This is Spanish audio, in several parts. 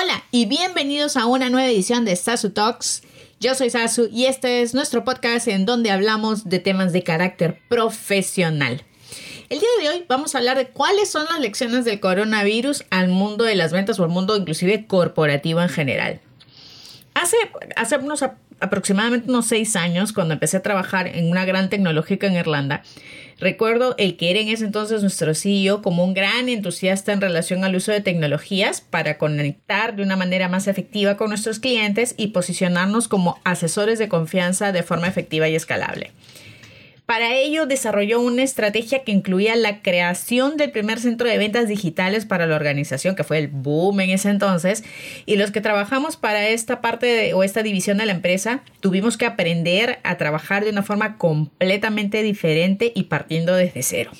Hola y bienvenidos a una nueva edición de Sasu Talks. Yo soy Sasu y este es nuestro podcast en donde hablamos de temas de carácter profesional. El día de hoy vamos a hablar de cuáles son las lecciones del coronavirus al mundo de las ventas o al mundo inclusive corporativo en general. Hace, hace unos aproximadamente unos seis años, cuando empecé a trabajar en una gran tecnológica en Irlanda, recuerdo el que era en ese entonces nuestro CEO como un gran entusiasta en relación al uso de tecnologías para conectar de una manera más efectiva con nuestros clientes y posicionarnos como asesores de confianza de forma efectiva y escalable. Para ello desarrolló una estrategia que incluía la creación del primer centro de ventas digitales para la organización, que fue el boom en ese entonces, y los que trabajamos para esta parte o esta división de la empresa tuvimos que aprender a trabajar de una forma completamente diferente y partiendo desde cero.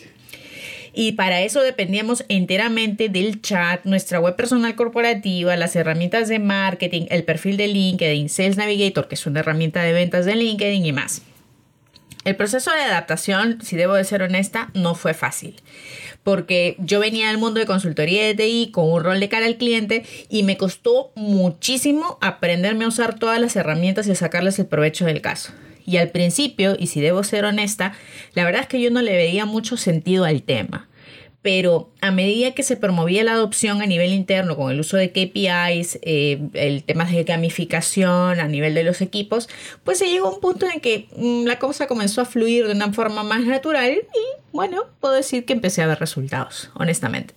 Y para eso dependíamos enteramente del chat, nuestra web personal corporativa, las herramientas de marketing, el perfil de LinkedIn, Sales Navigator, que es una herramienta de ventas de LinkedIn y más. El proceso de adaptación, si debo de ser honesta, no fue fácil. Porque yo venía del mundo de consultoría de TI con un rol de cara al cliente y me costó muchísimo aprenderme a usar todas las herramientas y sacarles el provecho del caso. Y al principio, y si debo ser honesta, la verdad es que yo no le veía mucho sentido al tema pero a medida que se promovía la adopción a nivel interno con el uso de KPIs, eh, el tema de gamificación a nivel de los equipos, pues se llegó a un punto en que mm, la cosa comenzó a fluir de una forma más natural y bueno, puedo decir que empecé a ver resultados, honestamente.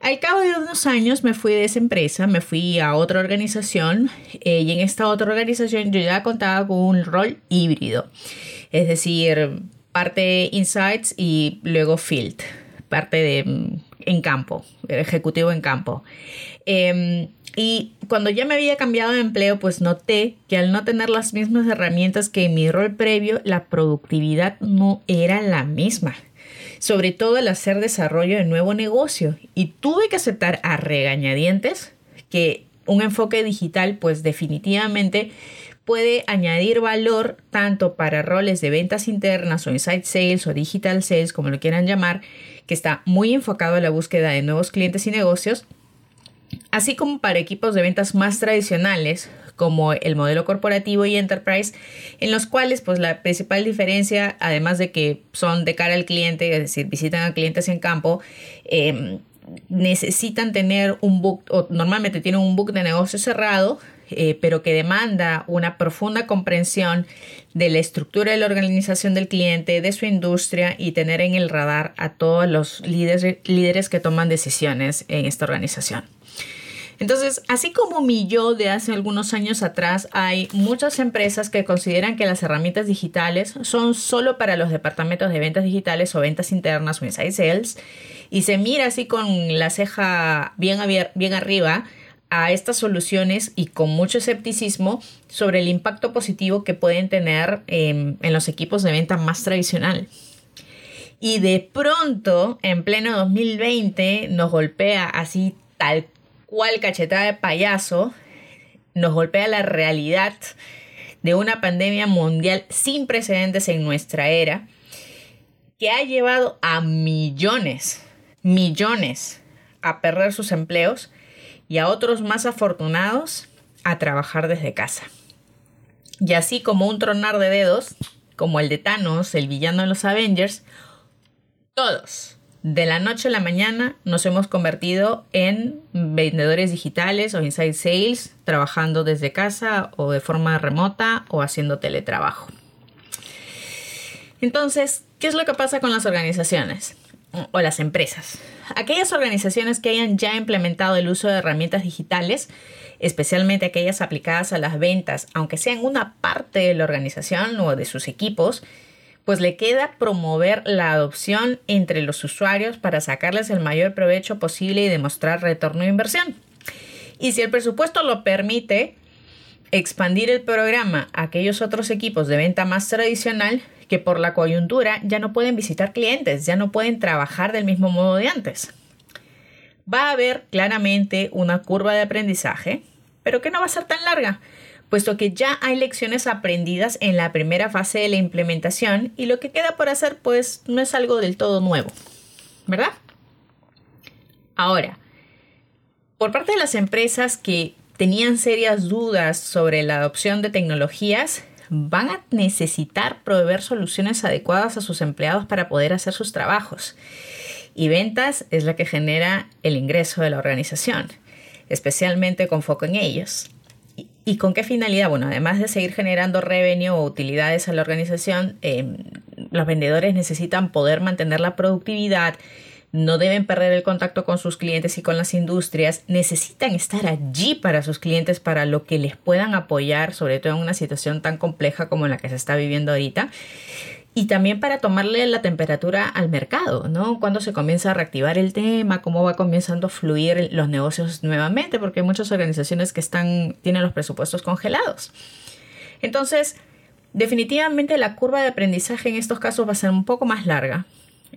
Al cabo de unos años me fui de esa empresa, me fui a otra organización eh, y en esta otra organización yo ya contaba con un rol híbrido, es decir, parte insights y luego field parte de mm, en campo, ejecutivo en campo. Em, y cuando ya me había cambiado de empleo, pues noté que al no tener las mismas herramientas que en mi rol previo, la productividad no era la misma. Sobre todo al hacer desarrollo de nuevo negocio. Y tuve que aceptar a regañadientes que un enfoque digital, pues definitivamente puede añadir valor tanto para roles de ventas internas o inside sales o digital sales, como lo quieran llamar, que está muy enfocado en la búsqueda de nuevos clientes y negocios, así como para equipos de ventas más tradicionales, como el modelo corporativo y enterprise, en los cuales pues la principal diferencia, además de que son de cara al cliente, es decir, visitan a clientes en campo, em, necesitan tener un book, o normalmente tienen un book de negocio cerrado, eh, pero que demanda una profunda comprensión de la estructura de la organización del cliente, de su industria y tener en el radar a todos los líderes, líderes que toman decisiones en esta organización. Entonces, así como mi yo de hace algunos años atrás, hay muchas empresas que consideran que las herramientas digitales son solo para los departamentos de ventas digitales o ventas internas o inside sales y se mira así con la ceja bien, bien arriba a estas soluciones y con mucho escepticismo sobre el impacto positivo que pueden tener en los equipos de venta más tradicional. Y de pronto, en pleno 2020, nos golpea así tal cual cachetada de payaso, nos golpea la realidad de una pandemia mundial sin precedentes en nuestra era, que ha llevado a millones, millones a perder sus empleos y a otros más afortunados a trabajar desde casa. Y así como un tronar de dedos, como el de Thanos, el villano de los Avengers, todos, de la noche a la mañana, nos hemos convertido en vendedores digitales o inside sales, trabajando desde casa o de forma remota o haciendo teletrabajo. Entonces, ¿qué es lo que pasa con las organizaciones? O las empresas. Aquellas organizaciones que hayan ya implementado el uso de herramientas digitales, especialmente aquellas aplicadas a las ventas, aunque sean una parte de la organización o de sus equipos, pues le queda promover la adopción entre los usuarios para sacarles el mayor provecho posible y demostrar retorno de inversión. Y si el presupuesto lo permite, expandir el programa a aquellos otros equipos de venta más tradicional que por la coyuntura ya no pueden visitar clientes, ya no pueden trabajar del mismo modo de antes. Va a haber claramente una curva de aprendizaje, pero que no va a ser tan larga, puesto que ya hay lecciones aprendidas en la primera fase de la implementación y lo que queda por hacer pues no es algo del todo nuevo, ¿verdad? Ahora, Por parte de las empresas que tenían serias dudas sobre la adopción de tecnologías, van a necesitar proveer soluciones adecuadas a sus empleados para poder hacer sus trabajos. Y ventas es la que genera el ingreso de la organización, especialmente con foco en ellos. ¿Y con qué finalidad? Bueno, además de seguir generando revenue o utilidades a la organización, eh, los vendedores necesitan poder mantener la productividad, no deben perder el contacto con sus clientes y con las industrias, necesitan estar allí para sus clientes, para lo que les puedan apoyar, sobre todo en una situación tan compleja como la que se está viviendo ahorita. Y también para tomarle la temperatura al mercado, ¿no? Cuando se comienza a reactivar el tema, cómo va comenzando a fluir los negocios nuevamente, porque hay muchas organizaciones que están, tienen los presupuestos congelados. Entonces, definitivamente la curva de aprendizaje en estos casos va a ser un poco más larga,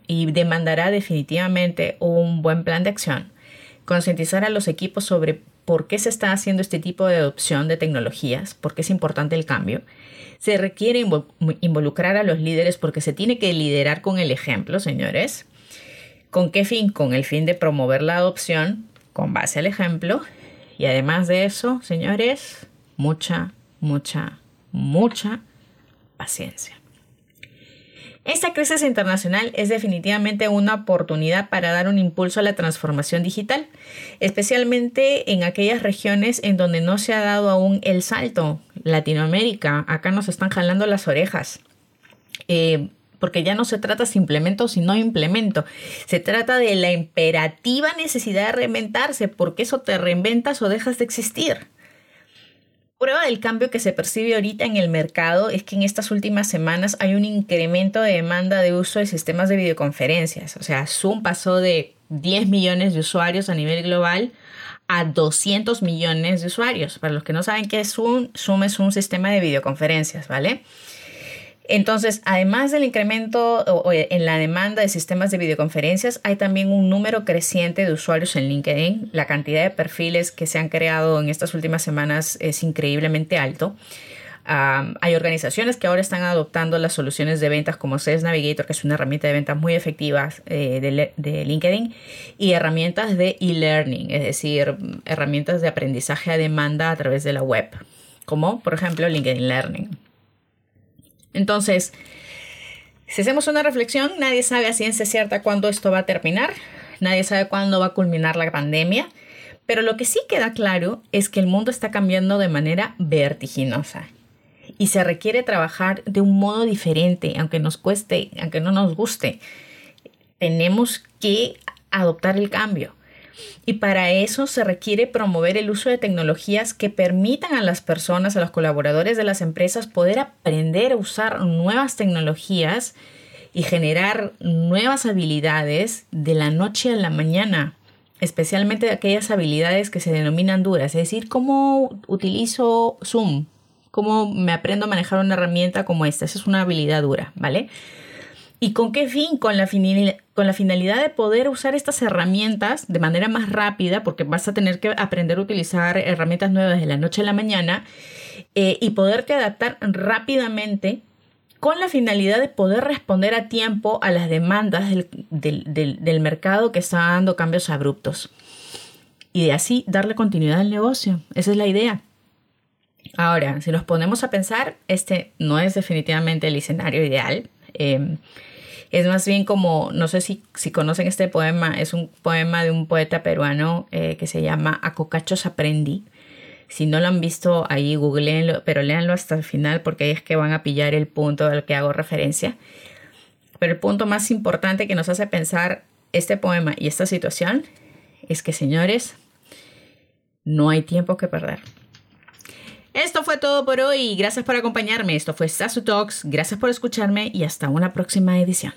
y demandará definitivamente un buen plan de acción. Concientizar a los equipos sobre por qué se está haciendo este tipo de adopción de tecnologías, por qué es importante el cambio. Se requiere involucrar a los líderes porque se tiene que liderar con el ejemplo, señores. ¿Con qué fin? Con el fin de promover la adopción con base al ejemplo. Y además de eso, señores, mucha, mucha, mucha paciencia. Esta crisis internacional es definitivamente una oportunidad para dar un impulso a la transformación digital, especialmente en aquellas regiones en donde no se ha dado aún el salto. Latinoamérica, acá nos están jalando las orejas. Eh, porque ya no se trata si implemento o no implemento. Se trata de la imperativa necesidad de reinventarse, porque eso te reinventas o dejas de existir. Prueba del cambio que se percibe ahorita en el mercado es que en estas últimas semanas hay un incremento de demanda de uso de sistemas de videoconferencias. O sea, Zoom pasó de 10 millones de usuarios a nivel global a 200 millones de usuarios. Para los que no saben qué es Zoom, Zoom es un sistema de videoconferencias, ¿vale? Entonces, además del incremento en la demanda de sistemas de videoconferencias, hay también un número creciente de usuarios en LinkedIn. La cantidad de perfiles que se han creado en estas últimas semanas es increíblemente alto. hay organizaciones que ahora están adoptando las soluciones de ventas como Sales Navigator, que es una herramienta de ventas muy efectiva eh, de, LinkedIn, y herramientas de e-learning, es decir, herramientas de aprendizaje a demanda a través de la web, como por ejemplo LinkedIn Learning. Entonces, si hacemos una reflexión, nadie sabe a ciencia cierta cuándo esto va a terminar, nadie sabe cuándo va a culminar la pandemia, pero lo que sí queda claro es que el mundo está cambiando de manera vertiginosa y se requiere trabajar de un modo diferente, aunque nos cueste, aunque no nos guste. Tenemos que adoptar el cambio. Y para eso se requiere promover el uso de tecnologías que permitan a las personas, a los colaboradores de las empresas poder aprender a usar nuevas tecnologías y generar nuevas habilidades de la noche a la mañana, especialmente aquellas habilidades que se denominan duras, es decir, cómo utilizo Zoom, cómo me aprendo a manejar una herramienta como esta, esa es una habilidad dura, ¿vale? ¿Y con qué fin? Con la, con la finalidad de poder usar estas herramientas de manera más rápida, porque vas a tener que aprender a utilizar herramientas nuevas de la noche a la mañana eh, y poderte adaptar rápidamente con la finalidad de poder responder a tiempo a las demandas del, del mercado que está dando cambios abruptos. Y de así darle continuidad al negocio. Esa es la idea. Ahora, si nos ponemos a pensar, este no es definitivamente el escenario ideal. Eh, es más bien como, no sé si, si conocen este poema, es un poema de un poeta peruano eh, que se llama Acocachos Aprendí. Si no lo han visto ahí, googleenlo, pero léanlo hasta el final porque ahí es que van a pillar el punto al que hago referencia. Pero el punto más importante que nos hace pensar este poema y esta situación es que, señores, no hay tiempo que perder. Esto fue todo por hoy. Gracias por acompañarme. Esto fue Sasu Talks. Gracias por escucharme y hasta una próxima edición.